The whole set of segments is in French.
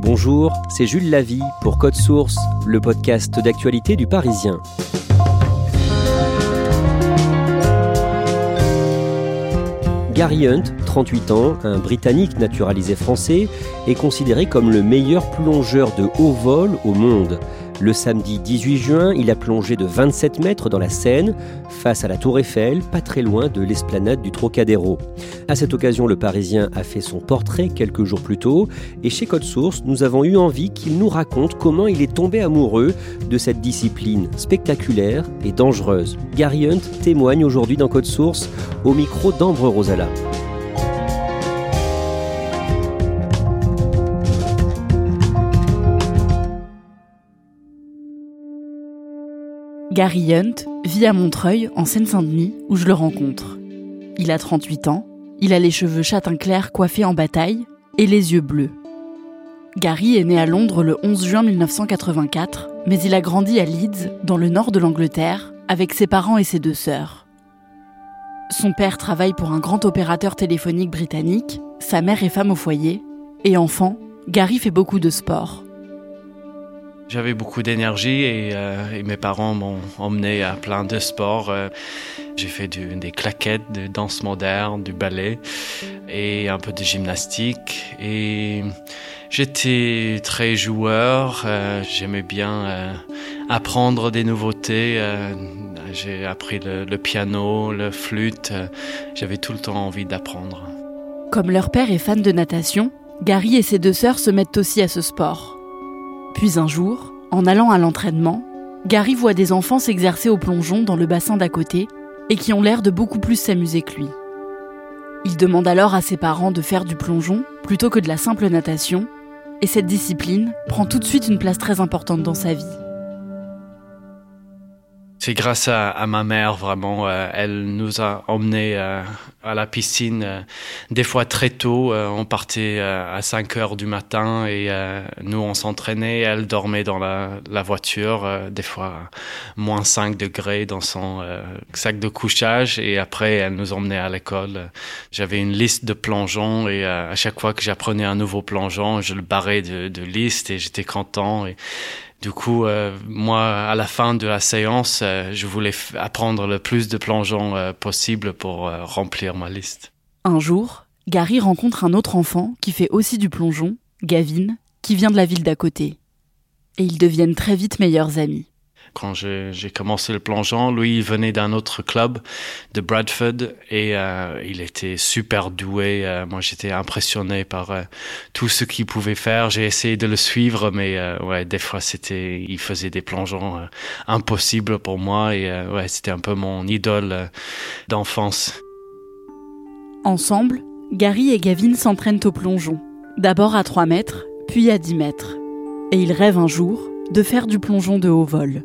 Bonjour, c'est Jules Lavie pour Code Source, le podcast d'actualité du Parisien. Gary Hunt, 38 ans, un Britannique naturalisé français, est considéré comme le meilleur plongeur de haut vol au monde. Le samedi 18 juin, il a plongé de 27 mètres dans la Seine, face à la Tour Eiffel, pas très loin de l'esplanade du Trocadéro. À cette occasion, le Parisien a fait son portrait quelques jours plus tôt, et chez Code Source, nous avons eu envie qu'il nous raconte comment il est tombé amoureux de cette discipline spectaculaire et dangereuse. Gary Hunt témoigne aujourd'hui dans Code Source au micro d'Ambre Rosala. Gary Hunt vit à Montreuil, en Seine-Saint-Denis, où je le rencontre. Il a 38 ans, il a les cheveux châtain clair coiffés en bataille et les yeux bleus. Gary est né à Londres le 11 juin 1984, mais il a grandi à Leeds, dans le nord de l'Angleterre, avec ses parents et ses deux sœurs. Son père travaille pour un grand opérateur téléphonique britannique, sa mère est femme au foyer, et enfant, Gary fait beaucoup de sport. J'avais beaucoup d'énergie et, euh, et, mes parents m'ont emmené à plein de sports. Euh, j'ai fait des claquettes, de danse moderne, du ballet et un peu de gymnastique. Et j'étais très joueur. Euh, J'aimais bien apprendre des nouveautés. J'ai appris le, le, piano, le flûte. J'avais tout le temps envie d'apprendre. Comme leur père est fan de natation, Gary et ses deux sœurs se mettent aussi à ce sport. Puis un jour, en allant à l'entraînement, Gary voit des enfants s'exercer au plongeon dans le bassin d'à côté et qui ont l'air de beaucoup plus s'amuser que lui. Il demande alors à ses parents de faire du plongeon plutôt que de la simple natation, et cette discipline prend tout de suite une place très importante dans sa vie. C'est grâce à, à, ma mère, vraiment. Euh, elle nous a emmenés euh, à la piscine euh, des fois très tôt. Euh, on partait euh, à 5 heures du matin et nous, on s'entraînait. Elle dormait dans la, la voiture, des fois moins 5 degrés dans son sac de couchage. Et après, elle nous emmenait à l'école. J'avais une liste de plongeons et à chaque fois que j'apprenais un nouveau plongeon, je le barrais de, de liste et j'étais content. Et, du coup, euh, moi, à la fin de la séance, euh, je voulais apprendre le plus de plongeons euh, possible pour remplir ma liste. Un jour, Gary rencontre un autre enfant qui fait aussi du plongeon, Gavin, qui vient de la ville d'à côté. Et ils deviennent très vite meilleurs amis quand j'ai commencé le plongeon. Lui, il venait d'un autre club de Bradford et euh, il était super doué. Euh, moi, j'étais impressionné par euh, tout ce qu'il pouvait faire. J'ai essayé de le suivre, mais euh, ouais, des fois, c'était, il faisait des plongeons euh, impossibles pour moi et euh, ouais, c'était un peu mon idole d'enfance. Ensemble, Gary et Gavin s'entraînent au plongeon. D'abord à 3 mètres, puis à 10 mètres. Et ils rêvent un jour de faire du plongeon de haut vol.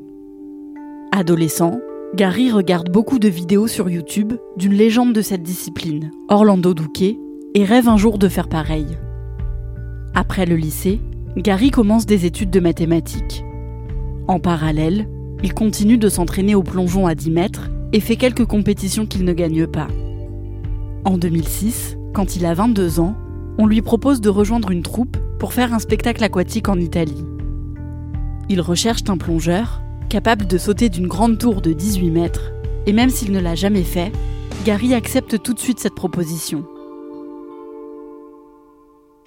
Adolescent, Gary regarde beaucoup de vidéos sur YouTube d'une légende de cette discipline, Orlando Douquet, et rêve un jour de faire pareil. Après le lycée, Gary commence des études de mathématiques. En parallèle, il continue de s'entraîner au plongeon à 10 mètres et fait quelques compétitions qu'il ne gagne pas. En 2006, quand il a 22 ans, on lui propose de rejoindre une troupe pour faire un spectacle aquatique en Italie. Ils recherchent un plongeur capable de sauter d'une grande tour de 18 mètres, et même s'il ne l'a jamais fait, Gary accepte tout de suite cette proposition.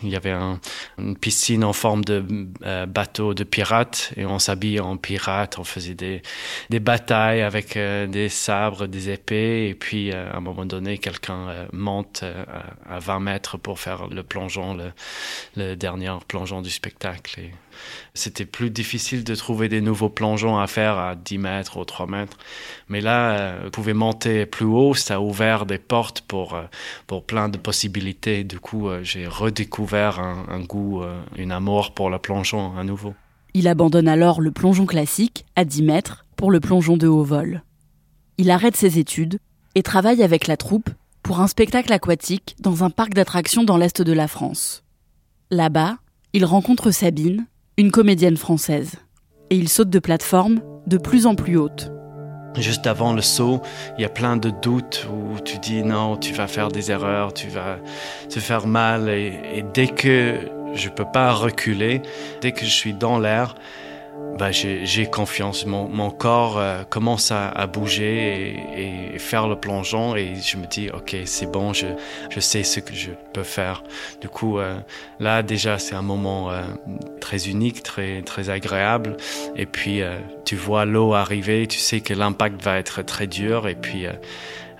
Il y avait une piscine en forme de euh, bateau de pirates et on s'habillait en pirate, on faisait des, des batailles avec euh, des sabres, des épées et puis euh, à un moment donné quelqu'un monte à 20 mètres pour faire le plongeon, le, le dernier plongeon du spectacle. Et c'était plus difficile de trouver des nouveaux plongeons à faire à 10 mètres ou 3 mètres. Mais là, vous pouvez monter plus haut, ça a ouvert des portes pour, pour plein de possibilités. Du coup, j'ai redécouvert un, goût, euh, une amour pour le plongeon à nouveau. Il abandonne alors le plongeon classique à 10 mètres pour le plongeon de haut vol. Il arrête ses études et travaille avec la troupe pour un spectacle aquatique dans un parc d'attractions dans l'est de la France. Là-bas, il rencontre Sabine, une comédienne française, et il saute de plateforme de plus en plus haute. Juste avant le saut, il y a plein de doutes où tu dis non, tu vas faire des erreurs, tu vas te faire mal. Et, dès que je peux pas reculer, dès que je suis dans l'air, bah, j'ai confiance. Mon, corps euh, commence à, bouger et, faire le plongeon et je me dis, ok, c'est bon, je, je, sais ce que je peux faire. Du coup, euh, là déjà, c'est un moment euh, très unique, très, très agréable. Et puis, tu vois l'eau arriver, tu sais que l'impact va être très dur. Et puis,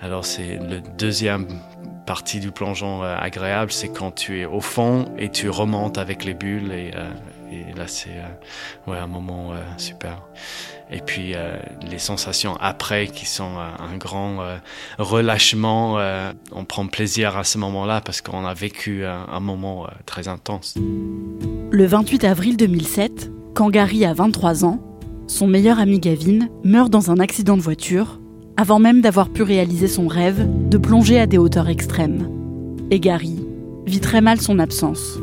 alors c'est le deuxième partie du plongeon agréable, c'est quand tu es au fond et tu remontes avec les bulles et et là, c'est euh, un moment euh, super. Et puis euh, les sensations après qui sont un grand relâchement. on prend plaisir à ce moment-là parce qu'on a vécu un, moment très intense. Le 28 avril 2007, quand Gary a 23 ans, son meilleur ami Gavin meurt dans un accident de voiture avant même d'avoir pu réaliser son rêve de plonger à des hauteurs extrêmes. Et Gary vit très mal son absence.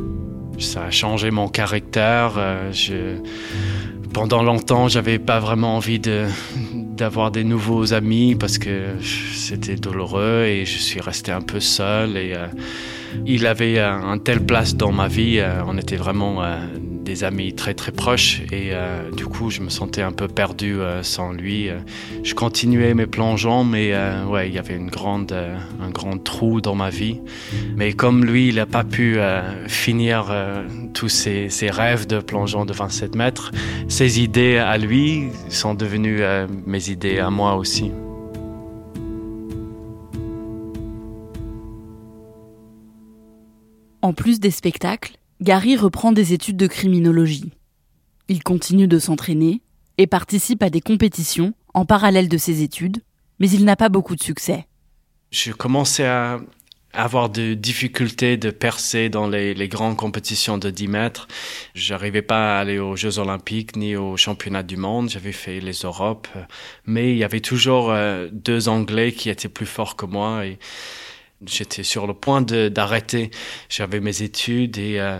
Ça a changé mon caractère. Euh. Pendant longtemps, j'avais pas vraiment envie d'avoir des nouveaux amis parce que c'était douloureux et je suis resté un peu seul et euh, il avait un telle place dans ma vie. Euh, on était vraiment des amis très très proches et euh, du coup je me sentais un peu perdu euh, sans lui. Euh, je continuais mes plongeons mais ouais il y avait une grande, un grand trou dans ma vie. Mais comme lui il n'a pas pu finir tous ses, ses, rêves de plongeon de 27 mètres, ses idées à lui sont devenues mes idées à moi aussi. En plus des spectacles, Gary reprend des études de criminologie. Il continue de s'entraîner et participe à des compétitions en parallèle de ses études, mais il n'a pas beaucoup de succès. Je commençais à avoir des difficultés de percer dans les, grandes compétitions de 10 mètres. J'arrivais pas à aller aux Jeux Olympiques ni aux Championnats du Monde. J'avais fait les Europes, mais il y avait toujours euh, deux Anglais qui étaient plus forts que moi et J'étais sur le point d'arrêter. J'avais mes études et euh,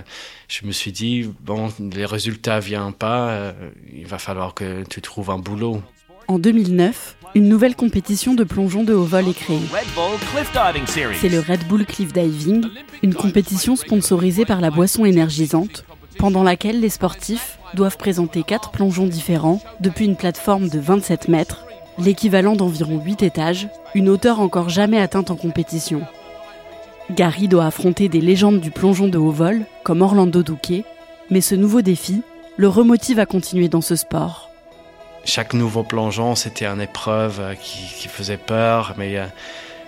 je me suis dit, bon, les résultats viennent pas, euh, il va falloir que tu trouves un boulot. En 2009, une nouvelle compétition de plongeon de haut vol est créée. C'est le Red Bull Cliff Diving, une compétition sponsorisée par la boisson énergisante, pendant laquelle les sportifs doivent présenter quatre plongeons différents depuis une plateforme de 27 mètres l'équivalent d'environ 8 étages, une hauteur encore jamais atteinte en compétition. Gary doit affronter des légendes du plongeon de haut vol, comme Orlando Duque, mais ce nouveau défi le remotive à continuer dans ce sport. Chaque nouveau plongeon, c'était une épreuve euh, qui, faisait peur, mais euh,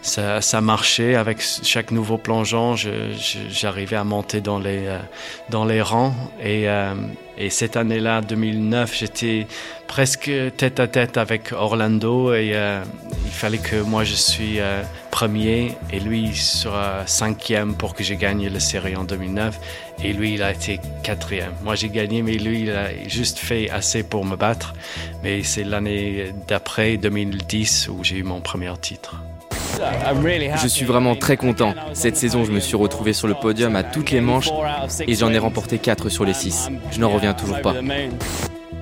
ça, marchait. Avec chaque nouveau plongeon, j'arrivais à monter dans les, euh, rangs. Et, et cette année-là, 2009, j'étais presque tête à tête avec Orlando et euh, il fallait que moi je suis euh, premier et lui sera cinquième pour que j'ai gagné la série en 2009 et lui il a été quatrième. Moi j'ai gagné mais lui il a juste fait assez pour me battre mais c'est l'année d'après 2010 où j'ai eu mon premier titre. Je suis vraiment très content. Cette saison, je me suis retrouvé sur le podium à toutes les manches et j'en ai remporté 4 sur les 6. Je n'en reviens toujours pas.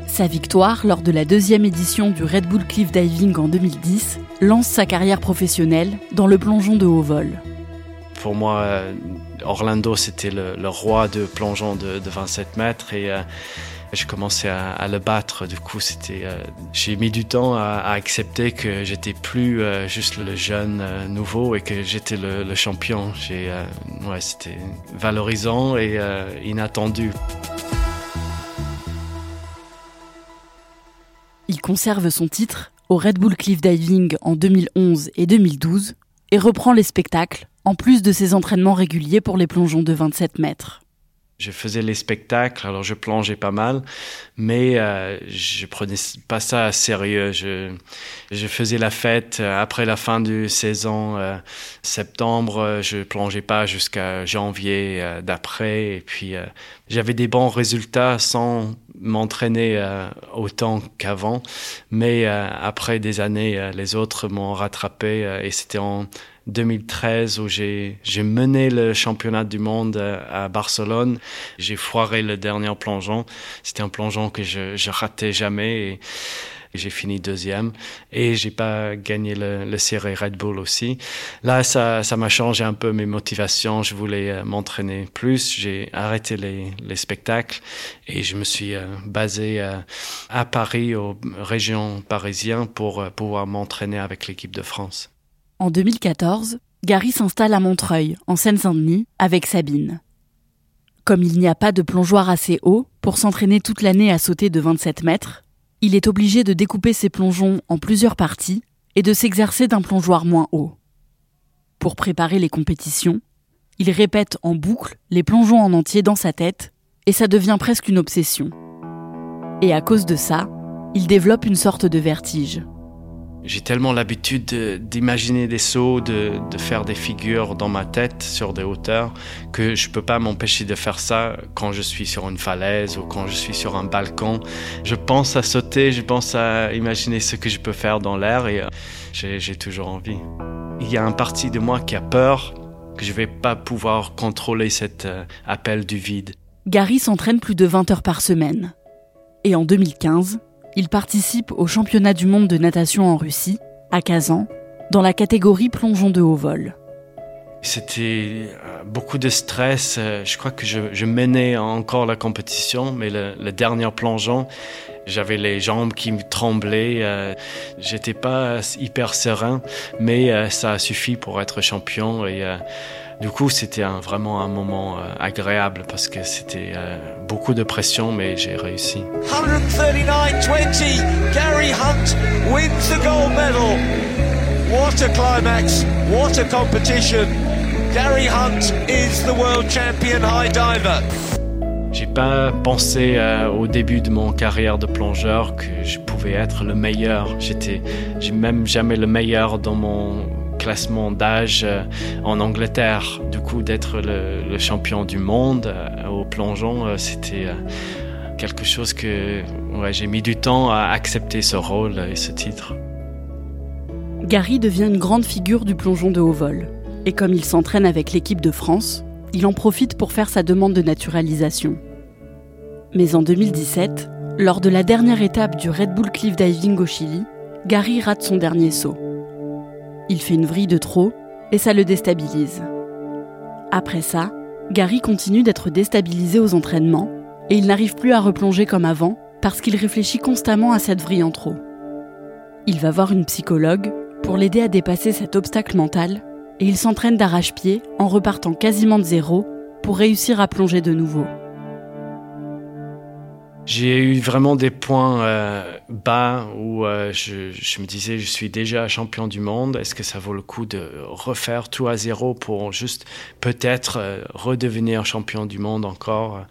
Sa victoire lors de la deuxième édition du Red Bull Cliff Diving en 2010 lance sa carrière professionnelle dans le plongeon de haut vol. Pour moi, euh, Orlando, c'était le, roi de plongeon de, 27 mètres et euh, J'ai commencé à, le battre. Du coup, c'était, euh, j'ai mis du temps à, accepter que j'étais plus euh, juste le jeune euh, nouveau et que j'étais le, champion. C'était valorisant et inattendu. Il conserve son titre au Red Bull Cliff Diving en 2011 et 2012 et reprend les spectacles en plus de ses entraînements réguliers pour les plongeons de 27 mètres. Je faisais les spectacles, alors je plongeais pas mal, mais euh, je prenais pas ça à sérieux. Je, faisais la fête euh, après la fin du saison, euh, septembre, je plongeais pas jusqu'à janvier d'après, et puis j'avais des bons résultats sans m'entraîner autant qu'avant, mais après des années, les autres m'ont rattrapé, et c'était en 2013 où j'ai mené le championnat du monde euh, à Barcelone. J'ai foiré le dernier plongeon. C'était un plongeon que je, je ratais jamais et, j'ai fini deuxième et j'ai pas gagné le, le série Red Bull aussi. Là, ça, ça m'a changé un peu mes motivations. Je voulais euh, m'entraîner plus. J'ai arrêté les, les, spectacles et je me suis euh, basé à Paris, aux régions parisiennes, pour pouvoir m'entraîner avec l'équipe de France. En 2014, Gary s'installe à Montreuil, en Seine-Saint-Denis, avec Sabine. Comme il n'y a pas de plongeoir assez haut pour s'entraîner toute l'année à sauter de 27 mètres, il est obligé de découper ses plongeons en plusieurs parties et de s'exercer d'un plongeoir moins haut. Pour préparer les compétitions, il répète en boucle les plongeons en entier dans sa tête et ça devient presque une obsession. Et à cause de ça, il développe une sorte de vertige. J'ai tellement l'habitude d'imaginer des sauts, de, faire des figures dans ma tête sur des hauteurs que je peux pas m'empêcher de faire ça quand je suis sur une falaise ou quand je suis sur un balcon. Je pense à sauter, je pense à imaginer ce que je peux faire dans l'air et euh, j'ai toujours envie. Il y a un parti de moi qui a peur que je vais pas pouvoir contrôler cet euh, appel du vide. Gary s'entraîne plus de 20 heures par semaine. Et en 2015, il participe au championnat du monde de natation en Russie, à Kazan, dans la catégorie plongeon de haut vol. C'était euh, beaucoup de stress. Euh, je crois que je, menais encore la compétition, mais le, dernier plongeon, j'avais les jambes qui me tremblaient. Euh, j'étais pas hyper serein, mais ça a suffi pour être champion et du coup, c'était vraiment un moment agréable parce que c'était beaucoup de pression, mais j'ai réussi. 139-20, Gary Hunt wins the gold medal. What a climax, what a competition. Gary Hunt is the world champion high diver. J'ai pas pensé euh, au début de mon carrière de plongeur que je pouvais être le meilleur. J'étais, j'ai même jamais le meilleur dans mon classement d'âge euh, en Angleterre. Du coup, d'être le, champion du monde euh, au plongeon, euh, c'était quelque chose que j'ai mis du temps à accepter ce rôle et ce titre. Gary devient une grande figure du plongeon de haut vol. Et comme il s'entraîne avec l'équipe de France, il en profite pour faire sa demande de naturalisation. Mais en 2017, lors de la dernière étape du Red Bull Cliff Diving au Chili, Gary rate son dernier saut. Il fait une vrille de trop et ça le déstabilise. Après ça, Gary continue d'être déstabilisé aux entraînements et il n'arrive plus à replonger comme avant parce qu'il réfléchit constamment à cette vrille en trop. Il va voir une psychologue pour l'aider à dépasser cet obstacle mental et il s'entraîne d'arrache-pied en repartant quasiment de zéro pour réussir à plonger de nouveau. J'ai eu vraiment des points euh, bas où euh, je, me disais je suis déjà champion du monde. Est-ce que ça vaut le coup de refaire tout à zéro pour juste peut-être euh, redevenir champion du monde encore?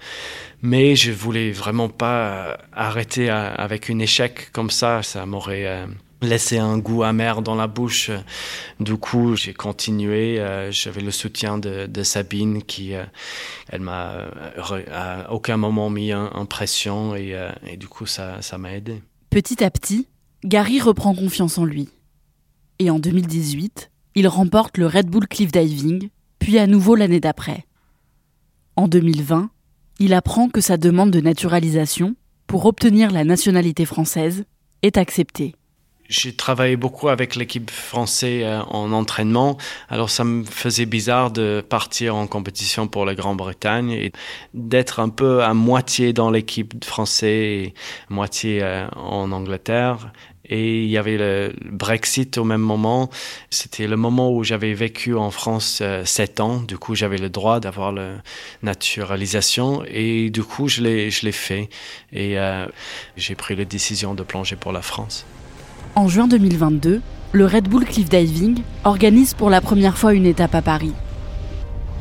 Mais je voulais vraiment pas arrêter avec un échec comme ça. Ça m'aurait laissé un goût amer dans la bouche. Du coup, j'ai continué. Euh, j'avais le soutien de, Sabine qui, euh, elle m'a euh, à aucun moment mis en, pression et, du coup, ça, ça m'a aidé. Petit à petit, Gary reprend confiance en lui. Et en 2018, il remporte le Red Bull Cliff Diving, puis à nouveau l'année d'après. En 2020, il apprend que sa demande de naturalisation pour obtenir la nationalité française est acceptée j'ai travaillé beaucoup avec l'équipe française euh, en entraînement, alors ça me faisait bizarre de partir en compétition pour la Grande-Bretagne et d'être un peu à moitié dans l'équipe française et moitié euh, en Angleterre. Et il y avait le Brexit au même moment. C'était le moment où j'avais vécu en France euh, sept ans. Du coup, j'avais le droit d'avoir la naturalisation. Et du coup, je l'ai, fait. Et j'ai pris la décision de plonger pour la France. En juin 2022, le Red Bull Cliff Diving organise pour la première fois une étape à Paris.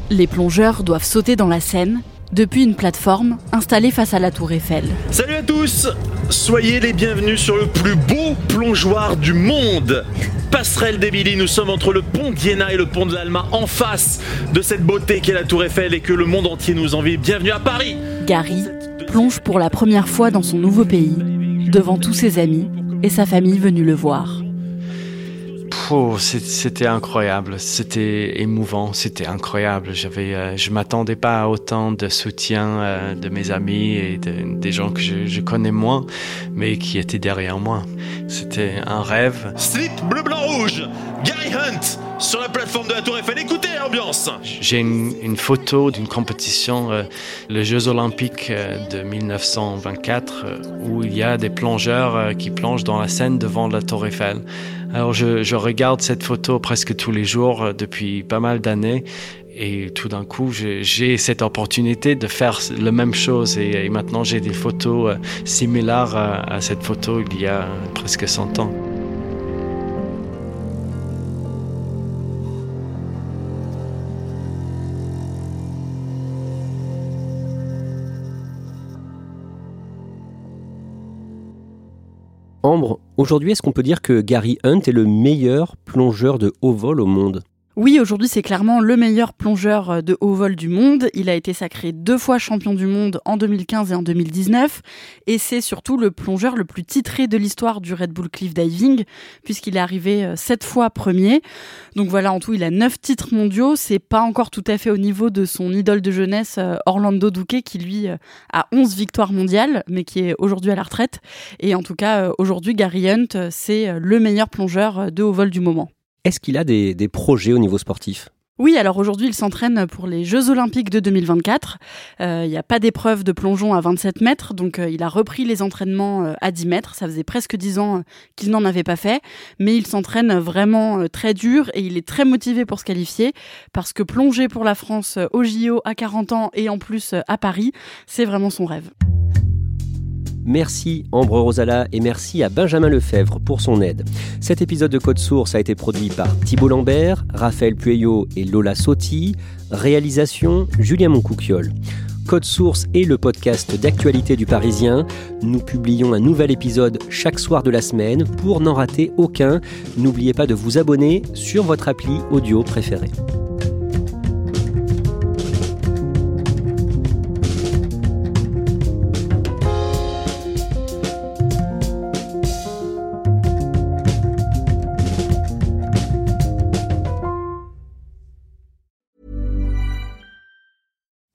Les plongeurs doivent sauter dans la Seine depuis une plateforme installée face à la tour Eiffel. Salut à tous Soyez les bienvenus sur le plus beau plongeoir du monde Passerelle d'Émilie, nous sommes entre le pont d'Iéna et le pont de l'Alma, en face de cette beauté qu'est la tour Eiffel et que le monde entier nous envie. Bienvenue à Paris Gary plonge pour la première fois dans son nouveau pays, devant tous ses amis et sa famille venue le voir. c'était incroyable, c'était émouvant, c'était incroyable. J'avais, euh, je m'attendais pas à autant de soutien euh, de mes amis et des gens que je, connais moins, mais qui étaient derrière moi. C'était un rêve. Slip bleu blanc rouge, Gary Hunt sur la plateforme de la Tour Eiffel. Écoutez l'ambiance. J'ai une, photo d'une compétition, euh, les Jeux Olympiques de 1924, où il y a des plongeurs qui plongent dans la Seine devant la Tour Eiffel. Alors je, regarde cette photo presque tous les jours euh, depuis pas mal d'années et tout d'un coup j'ai cette opportunité de faire la même chose et, maintenant j'ai des photos euh, similaires à cette photo il y a presque 100 ans. Aujourd'hui, est-ce qu'on peut dire que Gary Hunt est le meilleur plongeur de haut vol au monde? Oui, aujourd'hui, c'est clairement le meilleur plongeur euh, de haut vol du monde. Il a été sacré deux fois champion du monde en 2015 et en 2019. Et c'est surtout le plongeur le plus titré de l'histoire du Red Bull Cliff Diving, puisqu'il est arrivé euh, sept fois premier. Donc voilà, en tout, il a neuf titres mondiaux. C'est pas encore tout à fait au niveau de son idole de jeunesse, euh, Orlando Duque, qui lui a 11 victoires mondiales, mais qui est aujourd'hui à la retraite. Et en tout cas, aujourd'hui, Gary Hunt, c'est le meilleur plongeur de haut vol du moment. Est-ce qu'il a des, projets au niveau sportif? Oui, alors aujourd'hui, il s'entraîne pour les Jeux Olympiques de 2024. Euh, il n'y a pas d'épreuve de plongeon à 27 mètres, donc euh, il a repris les entraînements euh, à 10 mètres. Ça faisait presque 10 ans qu'il n'en avait pas fait, mais il s'entraîne vraiment très dur et il est très motivé pour se qualifier parce que plonger pour la France au JO à 40 ans et en plus à Paris, c'est vraiment son rêve. Merci Ambre Rosala et merci à Benjamin Lefebvre pour son aide. Cet épisode de Code Source a été produit par Thibault Lambert, Raphaël Pueyo et Lola Sotti. Réalisation Julien Moncouquiole. Code Source est le podcast d'actualité du Parisien. Nous publions un nouvel épisode chaque soir de la semaine. Pour n'en rater aucun, n'oubliez pas de vous abonner sur votre appli audio préférée.